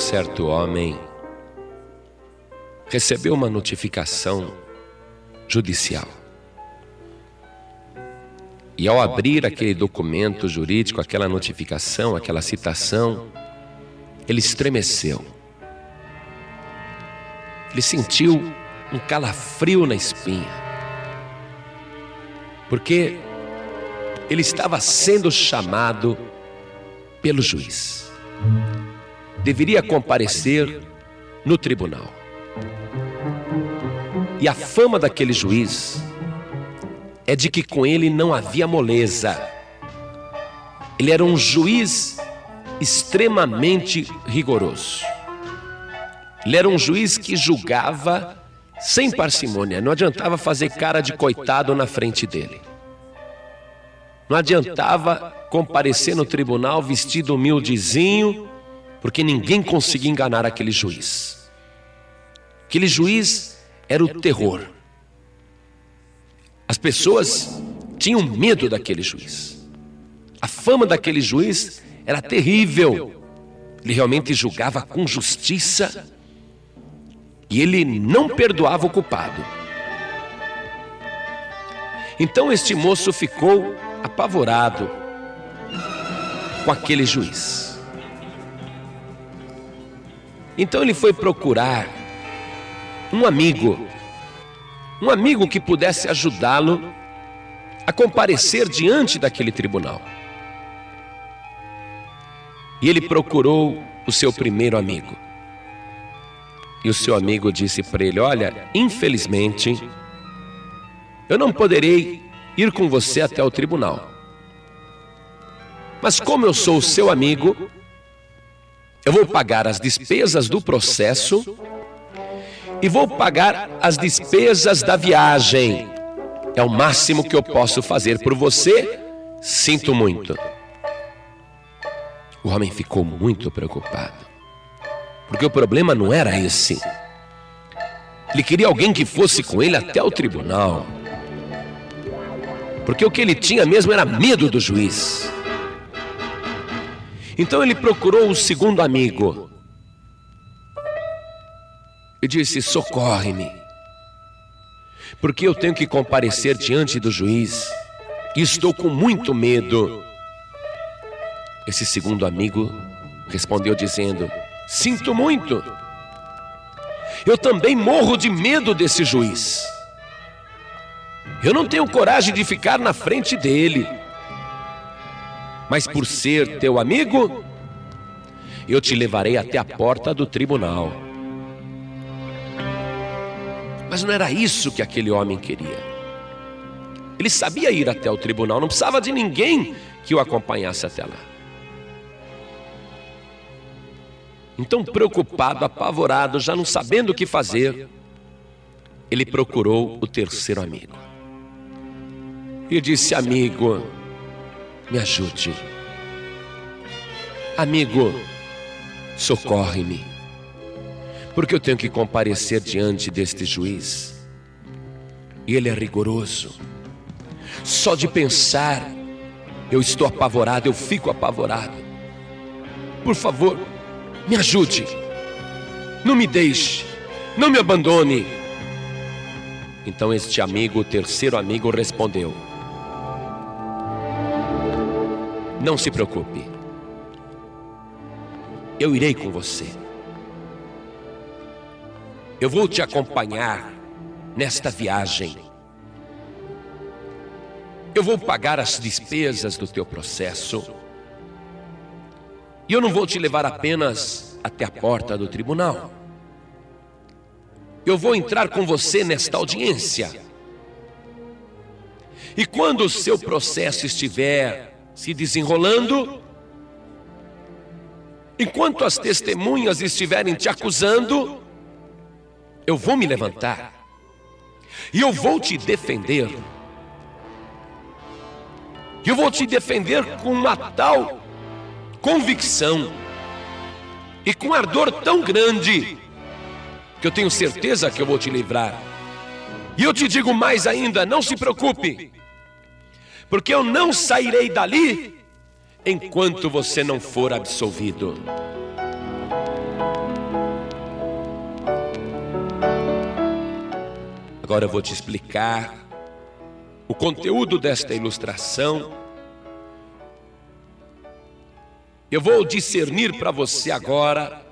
certo homem recebeu uma notificação judicial. E ao abrir aquele documento jurídico, aquela notificação, aquela citação, ele estremeceu. Ele sentiu um calafrio na espinha. Porque ele estava sendo chamado pelo juiz. Deveria comparecer no tribunal. E a fama daquele juiz é de que com ele não havia moleza. Ele era um juiz extremamente rigoroso. Ele era um juiz que julgava sem parcimônia, não adiantava fazer cara de coitado na frente dele. Não adiantava comparecer no tribunal vestido humildezinho, porque ninguém conseguia enganar aquele juiz. Aquele juiz era o terror. As pessoas tinham medo daquele juiz. A fama daquele juiz era terrível. Ele realmente julgava com justiça e ele não perdoava o culpado. Então este moço ficou apavorado com aquele juiz. Então ele foi procurar um amigo, um amigo que pudesse ajudá-lo a comparecer diante daquele tribunal. E ele procurou o seu primeiro amigo. E o seu amigo disse para ele: Olha, infelizmente, eu não poderei ir com você até o tribunal. Mas como eu sou o seu amigo, eu vou pagar as despesas do processo e vou pagar as despesas da viagem. É o máximo que eu posso fazer por você. Sinto muito. O homem ficou muito preocupado. Porque o problema não era esse. Ele queria alguém que fosse com ele até o tribunal. Porque o que ele tinha mesmo era medo do juiz. Então ele procurou o segundo amigo e disse: Socorre-me, porque eu tenho que comparecer diante do juiz e estou com muito medo. Esse segundo amigo respondeu dizendo: Sinto muito. Eu também morro de medo desse juiz. Eu não tenho coragem de ficar na frente dele. Mas por ser teu amigo, eu te levarei até a porta do tribunal. Mas não era isso que aquele homem queria. Ele sabia ir até o tribunal, não precisava de ninguém que o acompanhasse até lá. Então, preocupado, apavorado, já não sabendo o que fazer, ele procurou o terceiro amigo. E disse: Amigo, me ajude. Amigo, socorre-me. Porque eu tenho que comparecer diante deste juiz. E ele é rigoroso. Só de pensar, eu estou apavorado, eu fico apavorado. Por favor, me ajude. Não me deixe. Não me abandone. Então este amigo, o terceiro amigo, respondeu: Não se preocupe. Eu irei com você. Eu vou te acompanhar nesta viagem. Eu vou pagar as despesas do teu processo. E eu não vou te levar apenas até a porta do tribunal. Eu vou entrar com você nesta audiência. E quando o seu processo estiver se desenrolando, enquanto as testemunhas estiverem te acusando, eu vou me levantar e eu vou te defender. Eu vou te defender com uma tal convicção e com ardor tão grande que eu tenho certeza que eu vou te livrar. E eu te digo mais ainda: não se preocupe, porque eu não sairei dali enquanto você não for absolvido. Agora eu vou te explicar o conteúdo desta ilustração. Eu vou discernir para você agora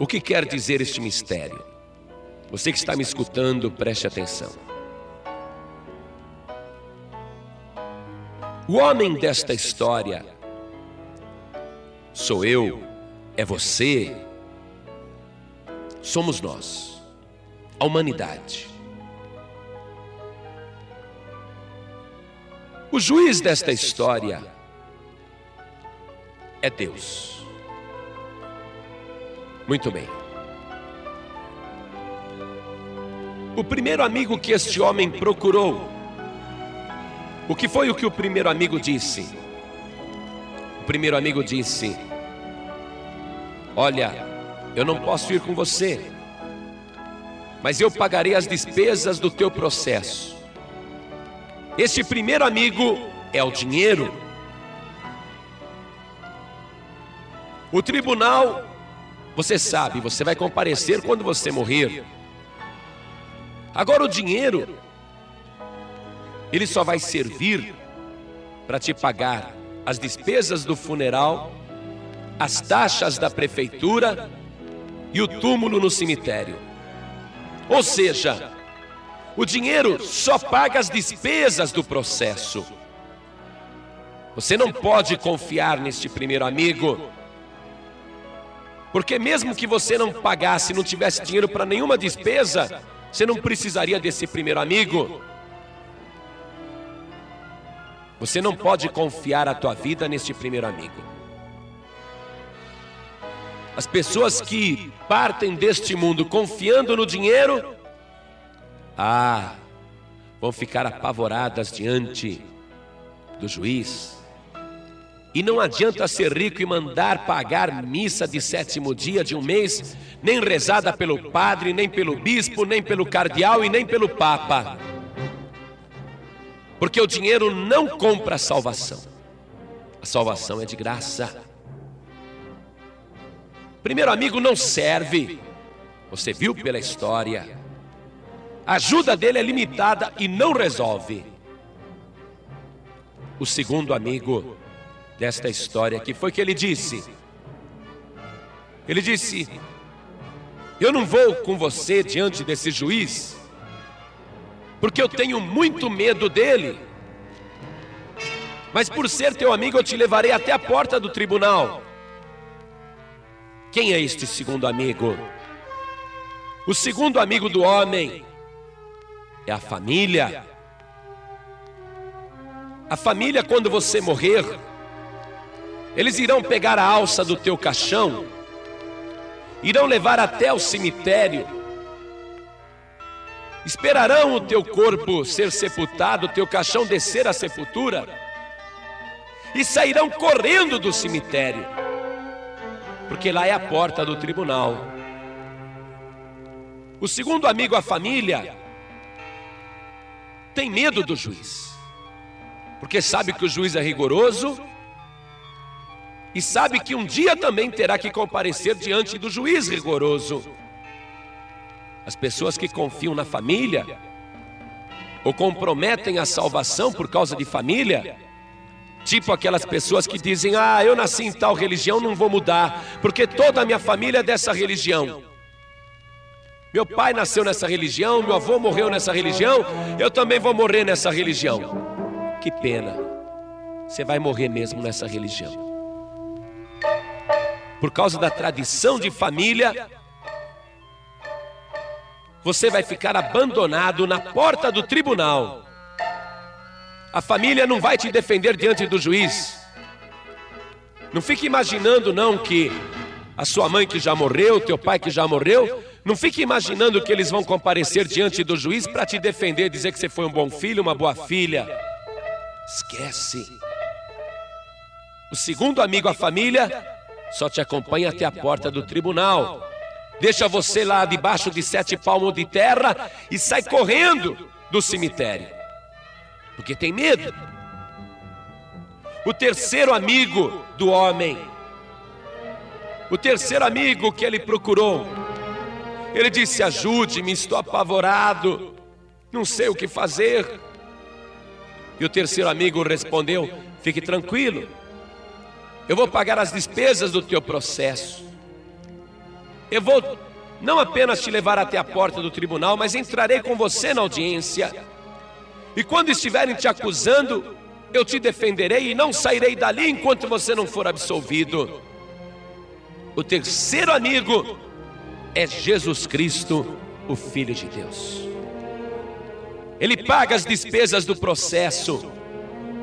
o que quer dizer este mistério. Você que está me escutando, preste atenção. O homem desta história sou eu, é você, somos nós, a humanidade. O juiz desta história é Deus. Muito bem. O primeiro amigo que este homem procurou, o que foi o que o primeiro amigo disse? O primeiro amigo disse: Olha, eu não posso ir com você, mas eu pagarei as despesas do teu processo. Este primeiro amigo é o dinheiro. O tribunal, você sabe, você vai comparecer quando você morrer. Agora, o dinheiro, ele só vai servir para te pagar as despesas do funeral, as taxas da prefeitura e o túmulo no cemitério. Ou seja, o dinheiro só paga as despesas do processo. Você não pode confiar neste primeiro amigo, porque mesmo que você não pagasse, não tivesse dinheiro para nenhuma despesa, você não precisaria desse primeiro amigo. Você não pode confiar a tua vida neste primeiro amigo. As pessoas que partem deste mundo confiando no dinheiro, ah, vão ficar apavoradas diante do juiz. E não adianta ser rico e mandar pagar missa de sétimo dia de um mês, nem rezada pelo padre, nem pelo bispo, nem pelo cardeal e nem pelo papa. Porque o dinheiro não compra a salvação. A salvação é de graça. Primeiro amigo não serve. Você viu pela história. A ajuda dele é limitada e não resolve. O segundo amigo desta história que foi que ele disse. Ele disse: Eu não vou com você diante desse juiz, porque eu tenho muito medo dele. Mas por ser teu amigo, eu te levarei até a porta do tribunal. Quem é este segundo amigo? O segundo amigo do homem é a família. A família, quando você morrer, eles irão pegar a alça do teu caixão, irão levar até o cemitério, esperarão o teu corpo ser sepultado, o teu caixão descer à sepultura, e sairão correndo do cemitério, porque lá é a porta do tribunal. O segundo amigo, a família, tem medo do juiz, porque sabe que o juiz é rigoroso e sabe que um dia também terá que comparecer diante do juiz rigoroso. As pessoas que confiam na família ou comprometem a salvação por causa de família, tipo aquelas pessoas que dizem: Ah, eu nasci em tal religião, não vou mudar, porque toda a minha família é dessa religião. Meu pai nasceu nessa religião, meu avô morreu nessa religião, eu também vou morrer nessa religião. Que pena, você vai morrer mesmo nessa religião. Por causa da tradição de família, você vai ficar abandonado na porta do tribunal. A família não vai te defender diante do juiz. Não fique imaginando não que a sua mãe que já morreu, teu pai que já morreu, não fique imaginando que eles vão comparecer diante do juiz para te defender, dizer que você foi um bom filho, uma boa filha. Esquece. O segundo amigo, a família, só te acompanha até a porta do tribunal. Deixa você lá debaixo de sete palmos de terra e sai correndo do cemitério. Porque tem medo. O terceiro amigo do homem, o terceiro amigo que ele procurou, ele disse: Ajude-me, estou apavorado. não sei o que fazer. E o terceiro amigo respondeu: Fique tranquilo, eu vou pagar as despesas do teu processo. Eu vou não apenas te levar até a porta do tribunal, mas entrarei com você na audiência. E quando estiverem te acusando, eu te defenderei e não sairei dali enquanto você não for absolvido. O terceiro amigo é Jesus Cristo, o Filho de Deus. Ele paga as despesas do processo,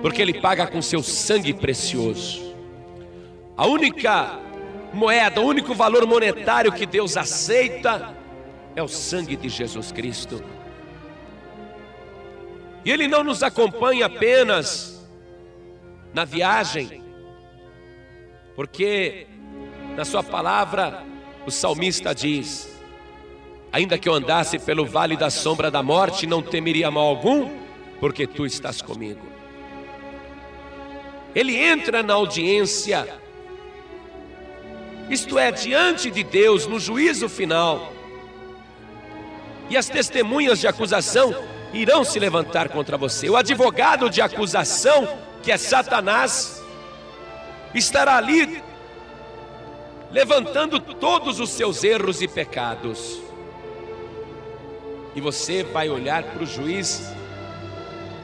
porque ele paga com seu sangue precioso. A única moeda, o único valor monetário que Deus aceita é o sangue de Jesus Cristo. E Ele não nos acompanha apenas na viagem, porque na Sua palavra o salmista diz: Ainda que eu andasse pelo vale da sombra da morte, não temeria mal algum, porque tu estás comigo. Ele entra na audiência, isto é, diante de Deus, no juízo final, e as testemunhas de acusação irão se levantar contra você. O advogado de acusação, que é Satanás, estará ali levantando todos os seus erros e pecados. E você vai olhar para o juiz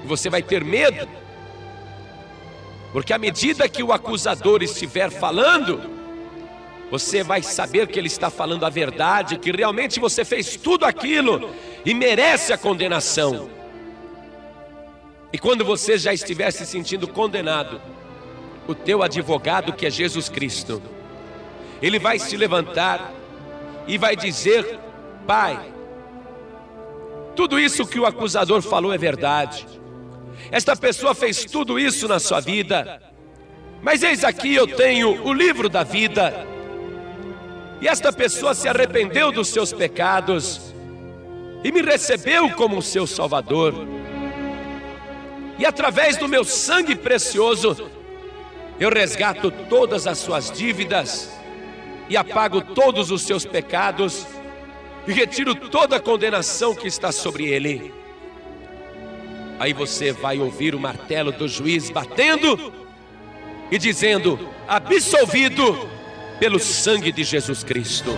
e você vai ter medo, porque à medida que o acusador estiver falando, você vai saber que ele está falando a verdade, que realmente você fez tudo aquilo e merece a condenação. E quando você já estiver se sentindo condenado, o teu advogado, que é Jesus Cristo, ele vai se levantar e vai dizer: Pai, tudo isso que o acusador falou é verdade. Esta pessoa fez tudo isso na sua vida. Mas eis aqui eu tenho o livro da vida. E esta pessoa se arrependeu dos seus pecados e me recebeu como seu Salvador. E através do meu sangue precioso, eu resgato todas as suas dívidas e apago todos os seus pecados e retiro toda a condenação que está sobre ele. Aí você vai ouvir o martelo do juiz batendo e dizendo: absolvido pelo sangue de Jesus Cristo.